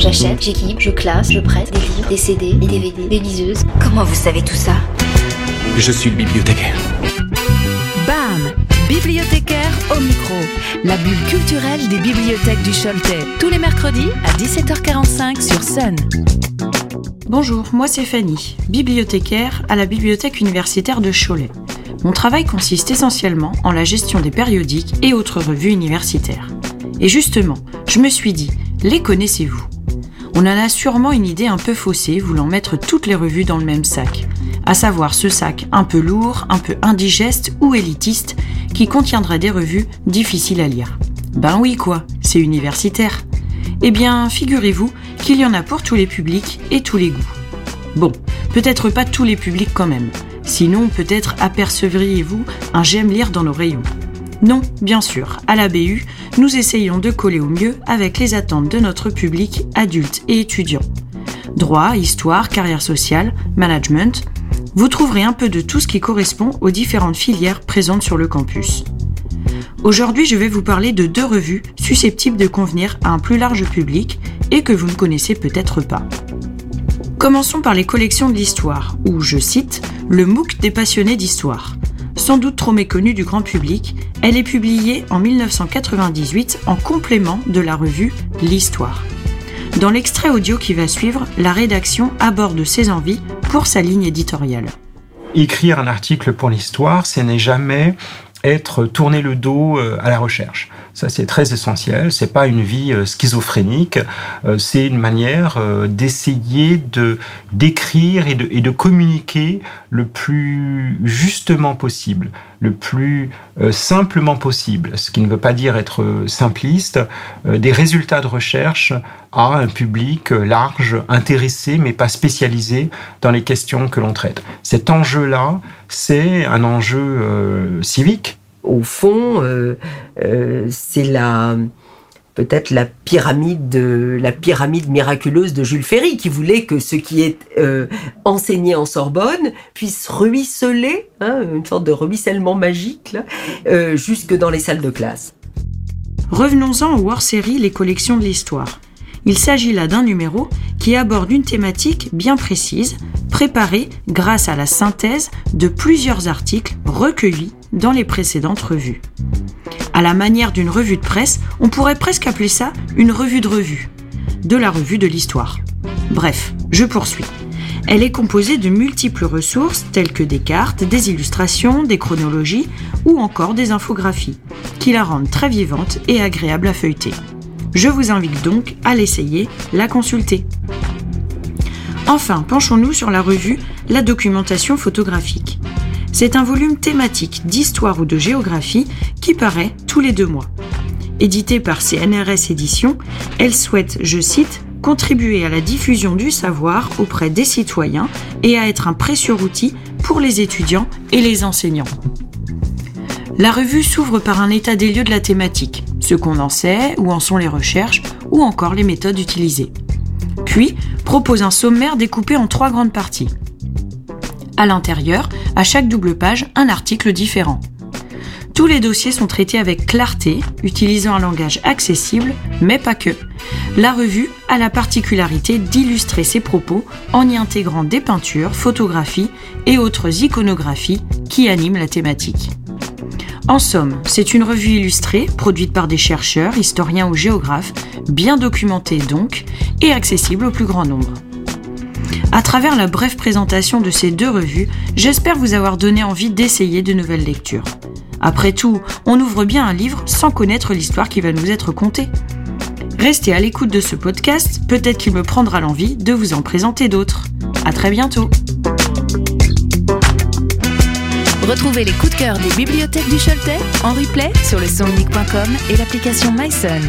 j'achète, j'équipe, je classe, je prête, des livres, des CD, des DVD, des liseuses. Comment vous savez tout ça? Je suis le bibliothécaire. BAM Bibliothécaire au micro, la bulle culturelle des bibliothèques du Choletais, tous les mercredis à 17h45 sur Sun. Bonjour, moi c'est Fanny, bibliothécaire à la bibliothèque universitaire de Cholet. Mon travail consiste essentiellement en la gestion des périodiques et autres revues universitaires. Et justement, je me suis dit, les connaissez-vous? On en a sûrement une idée un peu faussée voulant mettre toutes les revues dans le même sac, à savoir ce sac un peu lourd, un peu indigeste ou élitiste qui contiendrait des revues difficiles à lire. Ben oui quoi, c'est universitaire. Eh bien, figurez-vous qu'il y en a pour tous les publics et tous les goûts. Bon, peut-être pas tous les publics quand même. Sinon, peut-être apercevriez-vous un j'aime lire dans nos rayons. Non, bien sûr, à la BU, nous essayons de coller au mieux avec les attentes de notre public adulte et étudiant. Droit, histoire, carrière sociale, management, vous trouverez un peu de tout ce qui correspond aux différentes filières présentes sur le campus. Aujourd'hui, je vais vous parler de deux revues susceptibles de convenir à un plus large public et que vous ne connaissez peut-être pas. Commençons par les collections de l'histoire, ou, je cite, le MOOC des passionnés d'histoire. Sans doute trop méconnue du grand public, elle est publiée en 1998 en complément de la revue L'Histoire. Dans l'extrait audio qui va suivre, la rédaction aborde ses envies pour sa ligne éditoriale. Écrire un article pour l'histoire, ce n'est jamais être tourner le dos euh, à la recherche. Ça, c'est très essentiel. C'est pas une vie euh, schizophrénique. Euh, c'est une manière d'essayer de d'écrire et de, et de communiquer le plus justement possible, le plus simplement possible. Ce qui ne veut pas dire être simpliste. des résultats de recherche à un public large, intéressé, mais pas spécialisé dans les questions que l'on traite. Cet enjeu-là, c'est un enjeu civique au fond, euh, euh, c'est la peut-être la pyramide la pyramide miraculeuse de Jules Ferry qui voulait que ce qui est euh, enseigné en Sorbonne puisse ruisseler, hein, une sorte de ruissellement magique, jusque dans les salles de classe. Revenons-en au hors-série Les collections de l'histoire. Il s'agit là d'un numéro qui aborde une thématique bien précise, préparée grâce à la synthèse de plusieurs articles recueillis dans les précédentes revues. À la manière d'une revue de presse, on pourrait presque appeler ça une revue de revue, de la revue de l'histoire. Bref, je poursuis. Elle est composée de multiples ressources telles que des cartes, des illustrations, des chronologies ou encore des infographies, qui la rendent très vivante et agréable à feuilleter. Je vous invite donc à l'essayer, la consulter. Enfin, penchons-nous sur la revue La documentation photographique. C'est un volume thématique d'histoire ou de géographie qui paraît tous les deux mois. Édité par CNRS Éditions, elle souhaite, je cite, contribuer à la diffusion du savoir auprès des citoyens et à être un précieux outil pour les étudiants et les enseignants. La revue s'ouvre par un état des lieux de la thématique, ce qu'on en sait, où en sont les recherches, ou encore les méthodes utilisées. Puis propose un sommaire découpé en trois grandes parties. À l'intérieur, à chaque double page, un article différent. Tous les dossiers sont traités avec clarté, utilisant un langage accessible, mais pas que. La revue a la particularité d'illustrer ses propos en y intégrant des peintures, photographies et autres iconographies qui animent la thématique. En somme, c'est une revue illustrée, produite par des chercheurs, historiens ou géographes, bien documentée donc, et accessible au plus grand nombre. À travers la brève présentation de ces deux revues, j'espère vous avoir donné envie d'essayer de nouvelles lectures. Après tout, on ouvre bien un livre sans connaître l'histoire qui va nous être contée. Restez à l'écoute de ce podcast, peut-être qu'il me prendra l'envie de vous en présenter d'autres. À très bientôt! Retrouvez les coups de cœur des bibliothèques du Choletais en replay sur le sonunique.com et l'application MySon.